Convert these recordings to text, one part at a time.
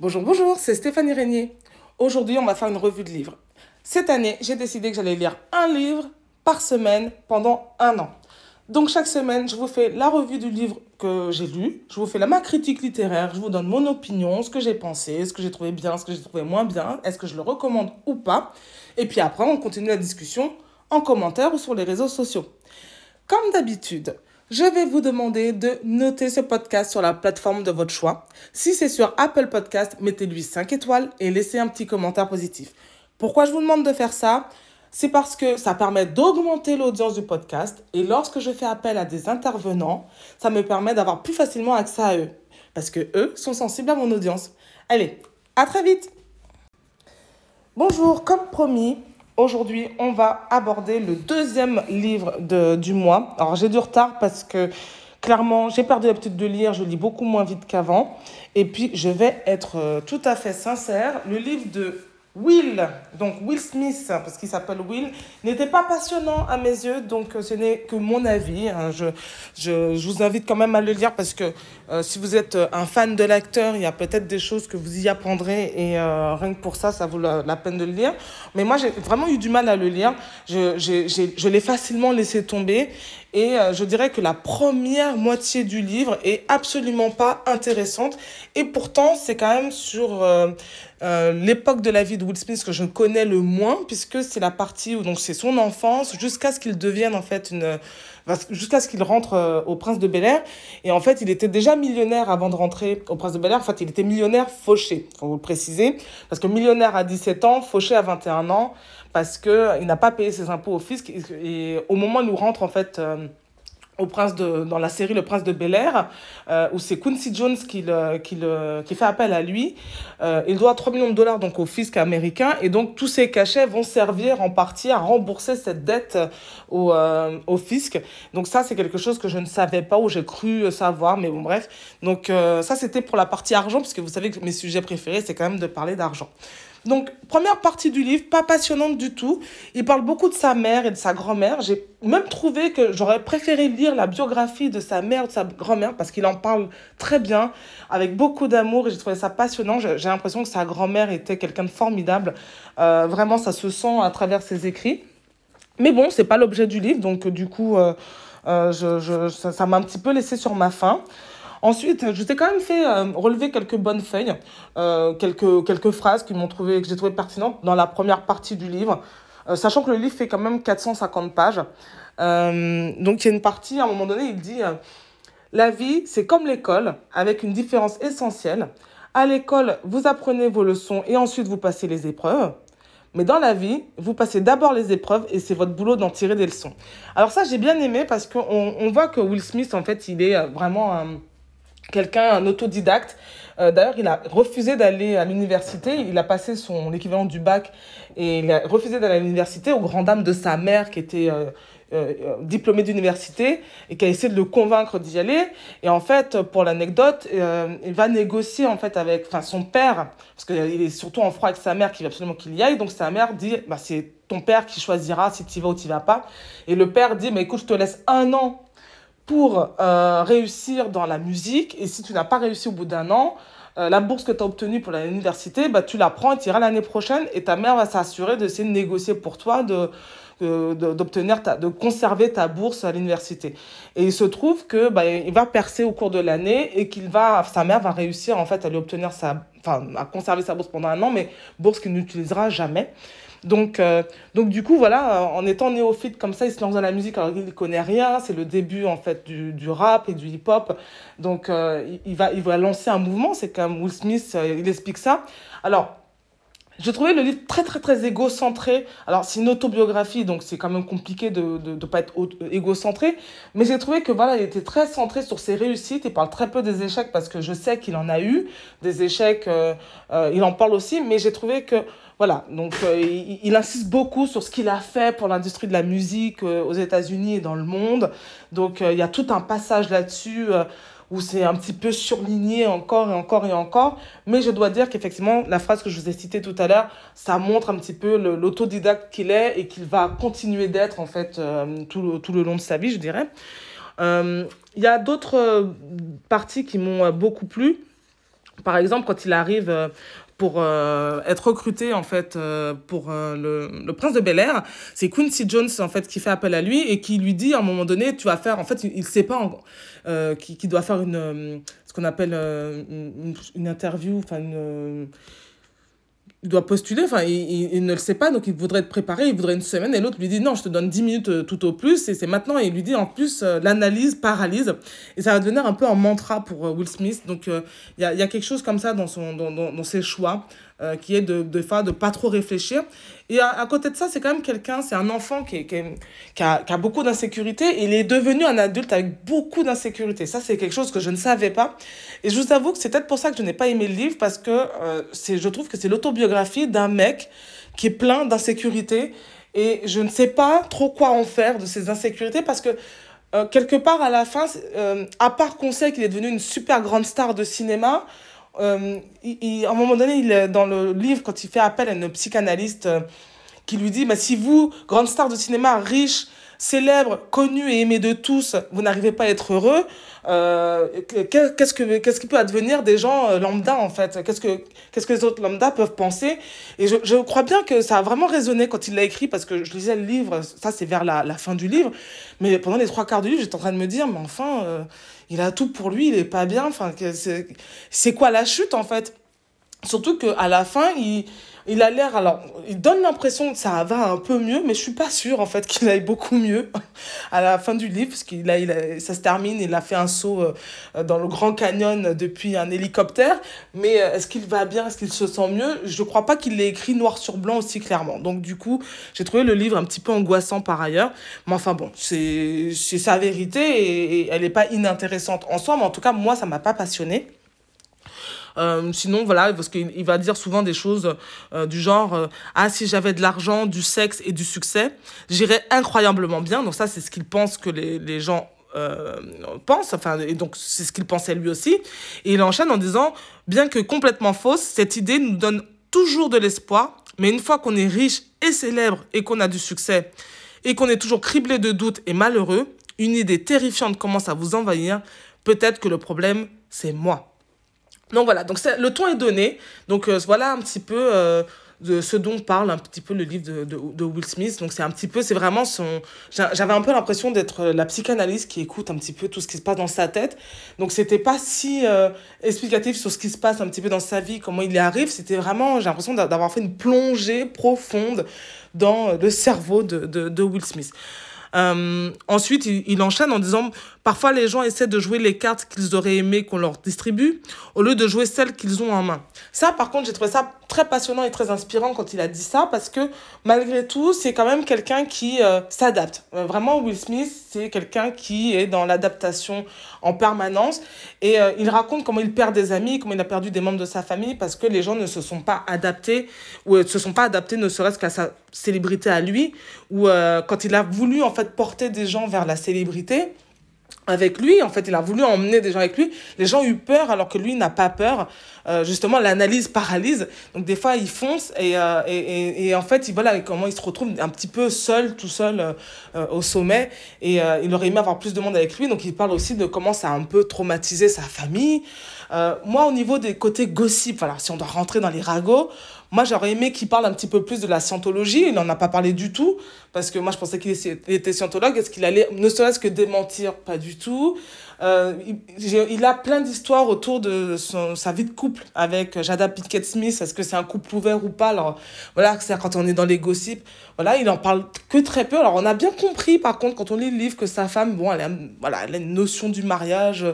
Bonjour, bonjour, c'est Stéphanie Régnier. Aujourd'hui, on va faire une revue de livres. Cette année, j'ai décidé que j'allais lire un livre par semaine pendant un an. Donc chaque semaine, je vous fais la revue du livre que j'ai lu, je vous fais la ma critique littéraire, je vous donne mon opinion, ce que j'ai pensé, ce que j'ai trouvé bien, ce que j'ai trouvé moins bien, est-ce que je le recommande ou pas? Et puis après, on continue la discussion en commentaire ou sur les réseaux sociaux. Comme d'habitude, je vais vous demander de noter ce podcast sur la plateforme de votre choix. Si c'est sur Apple Podcast, mettez-lui 5 étoiles et laissez un petit commentaire positif. Pourquoi je vous demande de faire ça? C'est parce que ça permet d'augmenter l'audience du podcast et lorsque je fais appel à des intervenants, ça me permet d'avoir plus facilement accès à eux parce que eux sont sensibles à mon audience. Allez, à très vite. Bonjour, comme promis, Aujourd'hui, on va aborder le deuxième livre de, du mois. Alors, j'ai du retard parce que clairement, j'ai perdu l'habitude de lire, je lis beaucoup moins vite qu'avant. Et puis, je vais être euh, tout à fait sincère. Le livre de Will, donc Will Smith, parce qu'il s'appelle Will, n'était pas passionnant à mes yeux, donc euh, ce n'est que mon avis. Hein. Je, je, je, vous invite quand même à le lire parce que euh, si vous êtes euh, un fan de l'acteur, il y a peut-être des choses que vous y apprendrez et euh, rien que pour ça, ça vaut la, peine de le lire. Mais moi, j'ai vraiment eu du mal à le lire. Je, je, je l'ai facilement laissé tomber et je dirais que la première moitié du livre est absolument pas intéressante. Et pourtant, c'est quand même sur l'époque de la vie de Will Smith que je connais le moins, puisque c'est la partie où donc c'est son enfance jusqu'à ce qu'il devienne en fait une jusqu'à ce qu'il rentre euh, au Prince de Bel Air. Et en fait, il était déjà millionnaire avant de rentrer au Prince de Bel Air. En fait, il était millionnaire fauché, faut vous le préciser. Parce que millionnaire à 17 ans, fauché à 21 ans, parce qu'il n'a pas payé ses impôts au fisc. Et au moment où il rentre, en fait, euh, au prince de, dans la série Le Prince de Bel Air, euh, où c'est Quincy Jones qui, le, qui, le, qui fait appel à lui. Euh, il doit 3 millions de dollars donc, au fisc américain, et donc tous ces cachets vont servir en partie à rembourser cette dette au, euh, au fisc. Donc ça, c'est quelque chose que je ne savais pas, ou j'ai cru savoir, mais bon, bref. Donc ça, c'était pour la partie argent, puisque vous savez que mes sujets préférés, c'est quand même de parler d'argent. Donc, première partie du livre, pas passionnante du tout. Il parle beaucoup de sa mère et de sa grand-mère. J'ai même trouvé que j'aurais préféré lire la biographie de sa mère, de sa grand-mère, parce qu'il en parle très bien, avec beaucoup d'amour, et j'ai trouvé ça passionnant. J'ai l'impression que sa grand-mère était quelqu'un de formidable. Euh, vraiment, ça se sent à travers ses écrits. Mais bon, c'est pas l'objet du livre, donc du coup, euh, euh, je, je, ça m'a un petit peu laissé sur ma faim. Ensuite, je t'ai quand même fait euh, relever quelques bonnes feuilles, euh, quelques, quelques phrases qui m'ont trouvé, que j'ai trouvé pertinentes dans la première partie du livre, euh, sachant que le livre fait quand même 450 pages. Donc il y a une partie, à un moment donné, il dit La vie, c'est comme l'école, avec une différence essentielle. À l'école, vous apprenez vos leçons et ensuite vous passez les épreuves. Mais dans la vie, vous passez d'abord les épreuves et c'est votre boulot d'en tirer des leçons. Alors ça, j'ai bien aimé parce qu'on on voit que Will Smith, en fait, il est vraiment quelqu'un, un autodidacte. Euh, D'ailleurs, il a refusé d'aller à l'université. Il a passé son l'équivalent du bac et il a refusé d'aller à l'université aux grandes dames de sa mère qui était euh, euh, diplômée d'université et qui a essayé de le convaincre d'y aller. Et en fait, pour l'anecdote, il va négocier en fait avec, son père, parce qu'il est surtout en froid avec sa mère qui veut absolument qu'il y aille. Donc sa mère dit, bah, c'est ton père qui choisira si tu vas ou tu vas pas. Et le père dit, mais écoute, je te laisse un an pour euh, réussir dans la musique. Et si tu n'as pas réussi au bout d'un an, euh, la bourse que tu as obtenue pour l'université, bah, tu la prends et tu iras l'année prochaine. Et ta mère va s'assurer d'essayer de négocier pour toi, de, d'obtenir ta, de conserver ta bourse à l'université. Et il se trouve que bah, il va percer au cours de l'année et qu'il va, sa mère va réussir en fait à lui obtenir sa, enfin, à conserver sa bourse pendant un an, mais bourse qu'il n'utilisera jamais. Donc, euh, donc du coup, voilà, en étant néophyte comme ça, il se lance dans la musique alors qu'il ne connaît rien. C'est le début, en fait, du, du rap et du hip-hop. Donc, euh, il, va, il va lancer un mouvement. C'est comme Will Smith, euh, il explique ça. Alors, j'ai trouvé le livre très, très, très égocentré. Alors, c'est une autobiographie, donc c'est quand même compliqué de ne de, de pas être égocentré. Mais j'ai trouvé que, voilà, il était très centré sur ses réussites. Il parle très peu des échecs parce que je sais qu'il en a eu. Des échecs, euh, euh, il en parle aussi. Mais j'ai trouvé que, voilà, donc euh, il, insiste beaucoup sur ce qu'il a fait pour l'industrie de la musique euh, aux États-Unis et dans le monde. Donc, il y a tout un passage là-dessus où c'est un petit peu surligné encore et encore et encore. Mais je dois dire qu'effectivement, la phrase que je vous ai citée tout à l'heure, ça montre un petit peu l'autodidacte qu'il est et qu'il va continuer d'être en fait euh, tout, le, tout le long de sa vie, je dirais. Il euh, y a d'autres parties qui m'ont beaucoup plu. Par exemple, quand il arrive euh, pour euh, être recruté en fait euh, pour euh, le, le prince de Bel Air, c'est Quincy Jones en fait qui fait appel à lui et qui lui dit à un moment donné tu vas faire en fait il, il sait pas en- qui, qui doit faire une ce qu'on appelle une, une interview enfin doit postuler, enfin, il, il, il ne le sait pas, donc il voudrait être préparé, il voudrait une semaine, et l'autre lui dit non, je te donne 10 minutes euh, tout au plus, et c'est maintenant, et il lui dit en plus, euh, l'analyse paralyse, et ça va devenir un peu un mantra pour euh, Will Smith, donc il y, a, il y a quelque chose comme ça dans, son, dans, dans, dans ses choix, qui est de, de, de, de pas trop réfléchir. Et à, à côté de ça, c'est quand même quelqu'un, c'est un enfant qui, qui, qui, a, qui a beaucoup d'insécurité, il est devenu un adulte avec beaucoup d'insécurité. Ça, c'est quelque chose que je ne savais pas. Et je vous avoue que c'est peut-être pour ça que je n'ai pas aimé le livre, parce que c'est, je trouve que c'est l'autobiographie d'un mec qui est plein d'insécurité, et je ne sais pas trop quoi en faire de ces insécurités, parce que euh, quelque part, à la fin, euh, à part qu'on sait qu'il est devenu une super grande star de cinéma, euh, il, à un moment donné, il, dans le livre, quand il fait appel à une psychanalyste qui lui dit bah, Si vous, grande star de cinéma, riche, célèbre, connu et aimé de tous, vous n'arrivez pas à être heureux, euh, qu'est-ce, que, qu'est-ce qui peut advenir des gens lambda en fait? Qu'est-ce que, qu'est-ce que les autres lambda peuvent penser? Et je, je crois bien que ça a vraiment résonné quand il l'a écrit parce que je lisais le livre, ça c'est vers la, la fin du livre, mais pendant les trois quarts du livre, j'étais en train de me dire Mais enfin. Euh, il a tout pour lui, il est pas bien. Enfin, c'est, c'est quoi la chute en fait? Surtout qu'à la fin, il, il a l'air. Alors, il donne l'impression que ça va un peu mieux, mais je suis pas sûre en fait qu'il aille beaucoup mieux à la fin du livre, parce qu'il a, il a, ça se termine, il a fait un saut euh, dans le Grand Canyon depuis un hélicoptère. Mais euh, est-ce qu'il va bien? Est-ce qu'il se sent mieux? Je crois pas qu'il l'ait écrit noir sur blanc aussi clairement. Donc, du coup, j'ai trouvé le livre un petit peu angoissant par ailleurs. Mais enfin, bon, c'est, c'est sa vérité et, elle n'est pas inintéressante en soi, mais en tout cas, moi, ça m'a pas passionné. Euh, sinon, voilà, parce qu'il il va dire souvent des choses euh, du genre euh, Ah, si j'avais de l'argent, du sexe et du succès, j'irais incroyablement bien. Donc, ça, c'est ce qu'il pense que les, les gens euh, pense, enfin, et donc c'est ce qu'il pensait lui aussi. Et il enchaîne en disant Bien que complètement fausse, cette idée nous donne toujours de l'espoir, mais une fois qu'on est riche et célèbre et qu'on a du succès, et qu'on est toujours criblé de doutes et malheureux, une idée terrifiante commence à vous envahir. Peut-être que le problème, c'est moi. Donc voilà, donc le ton est donné. Donc euh, voilà un petit peu euh, de ce dont parle un petit peu le livre de, de, Will Smith. Donc c'est un petit peu, c'est vraiment son... J'avais un peu l'impression d'être la psychanalyste qui écoute un petit peu tout ce qui se passe dans sa tête. Donc c'était pas si euh, explicatif sur ce qui se passe un petit peu dans sa vie, comment il y arrive. C'était vraiment, j'ai l'impression d'avoir fait une plongée profonde dans le cerveau de, de Will Smith. Euh, ensuite, il, il, enchaîne en disant Parfois, les gens essaient de jouer les cartes qu'ils auraient aimé qu'on leur distribue au lieu de jouer celles qu'ils ont en main. Ça, par contre, j'ai trouvé ça très passionnant et très inspirant quand il a dit ça parce que malgré tout, c'est quand même quelqu'un qui euh, s'adapte. Euh, vraiment, Will Smith, c'est quelqu'un qui est dans l'adaptation en permanence et euh, il raconte comment il perd des amis, comment il a perdu des membres de sa famille parce que les gens ne se sont pas adaptés ou ne se sont pas adaptés ne serait-ce qu'à sa célébrité à lui ou quand il a voulu en fait porter des gens vers la célébrité avec lui, en fait, il a voulu emmener des gens avec lui. Les gens ont eu peur alors que lui n'a pas peur. Euh, justement, l'analyse paralyse. Donc, des fois, il fonce et, euh, et, et, en fait, il, voilà comment il se retrouve un petit peu seul, tout seul euh, au sommet. Et il aurait aimé avoir plus de monde avec lui. Donc, il parle aussi de comment ça a un peu traumatisé sa famille. moi, au niveau des côtés gossip, alors si on doit rentrer dans les ragots, moi, j'aurais aimé qu'il parle un petit peu plus de la scientologie. Il n'en a pas parlé du tout, parce que moi, je pensais qu'il était scientologue. Est-ce qu'il allait, ne serait-ce que démentir? Pas du tout. Euh, il, a plein d'histoires autour de son, sa vie de couple avec Jada Pinkett Smith. Est-ce que c'est un couple ouvert ou pas? Alors, voilà, c'est quand on est dans les gossips. Voilà, il en parle que très peu. Alors, on a bien compris, par contre, quand on lit le livre, que sa femme, bon, voilà, elle a une notion du mariage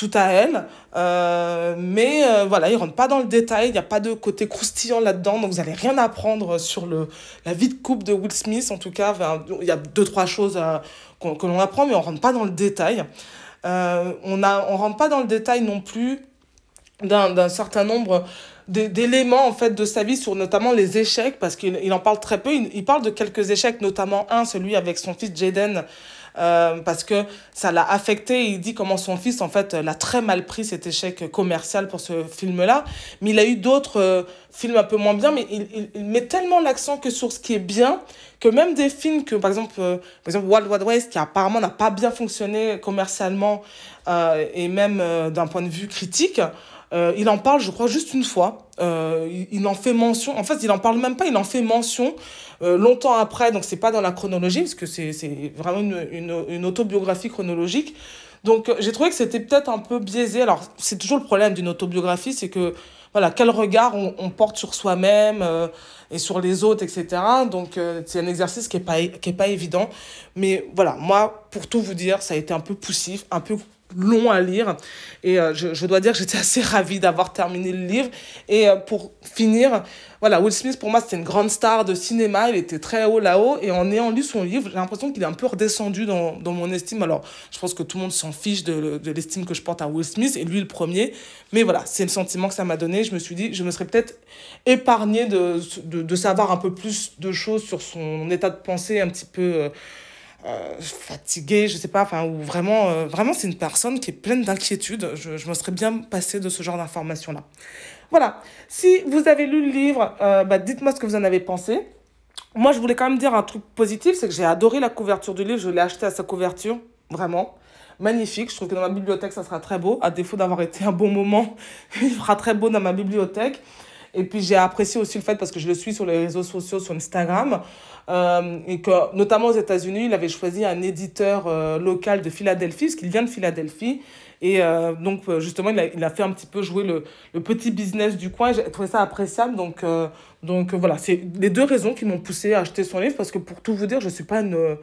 tout à elle. Euh, mais euh, voilà, il rentre pas dans le détail, il n'y a pas de côté croustillant là-dedans, donc vous n'allez rien apprendre sur le, la vie de couple de Will Smith. En tout cas, il y a deux, trois choses euh, que l'on apprend, mais on rentre pas dans le détail. Euh, on ne on rentre pas dans le détail non plus d'un, certain nombre d'éléments en fait de sa vie sur notamment les échecs parce qu'il il en parle très peu il parle de quelques échecs notamment un celui avec son fils Jaden euh, parce que ça l'a affecté. Il dit comment son fils, en fait, l'a très mal pris cet échec commercial pour ce film-là. Mais il a eu d'autres euh, films un peu moins bien, mais il, met tellement l'accent que sur ce qui est bien, que même des films que, par exemple, euh, par exemple Wild Wild West, qui apparemment n'a pas bien fonctionné commercialement, et même d'un point de vue critique. Il en parle, je crois, juste une fois. il, il, en fait mention. En fait, il en parle même pas. Il en fait mention longtemps après. Donc, c'est pas dans la chronologie, parce que c'est vraiment une, une, une, autobiographie chronologique. Donc, j'ai trouvé que c'était peut-être un peu biaisé. Alors, c'est toujours le problème d'une autobiographie, c'est que voilà, quel regard on, on porte sur soi-même euh, et sur les autres, etc. Donc, euh, c'est un exercice qui n'est pas, pas évident. Mais voilà, moi, pour tout vous dire, ça a été un peu poussif, un peu long à lire. Et euh, je, je, dois dire que j'étais assez ravie d'avoir terminé le livre. Et euh, pour finir, voilà, Will Smith, pour moi, c'était une grande star de cinéma. Il était très haut là-haut. Et en ayant lu son livre, j'ai l'impression qu'il est un peu redescendu dans, dans mon estime. Alors, je pense que tout le monde s'en fiche de, de l'estime que je porte à Will Smith, et lui le premier. Mais voilà, c'est le sentiment que ça m'a donné. Je me suis dit, je me serais peut-être épargné de, de, savoir un peu plus de choses sur son état de pensée un petit peu... Euh, euh, fatigué, je sais pas, enfin, ou vraiment, euh, vraiment c'est une personne qui est pleine d'inquiétude. Je, je me serais bien passé de ce genre d'informations-là. Voilà. Si vous avez lu le livre, bah, dites-moi ce que vous en avez pensé. Moi, je voulais quand même dire un truc positif, c'est que j'ai adoré la couverture du livre. Je l'ai acheté à sa couverture, vraiment. Magnifique. Je trouve que dans ma bibliothèque, ça sera très beau. À défaut d'avoir été un bon moment, il sera très beau dans ma bibliothèque. Et puis j'ai apprécié aussi le fait, parce que je le suis sur les réseaux sociaux, sur Instagram, euh, et que notamment aux États-Unis, il avait choisi un éditeur euh, local de Philadelphie, parce qu'il vient de Philadelphie. Et euh, donc, euh, justement, il a, fait un petit peu jouer le, le petit business du coin. J'ai trouvé ça appréciable. Donc, euh, donc voilà, c'est les deux raisons qui m'ont poussé à acheter son livre, parce que pour tout vous dire, je ne suis pas une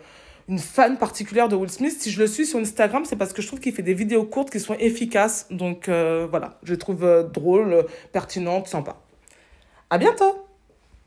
une fan particulière de Will Smith. Si je le suis sur Instagram, c'est parce que je trouve qu'il fait des vidéos courtes qui sont efficaces. Donc euh, voilà, je trouve drôles, pertinentes, sympas. À bientôt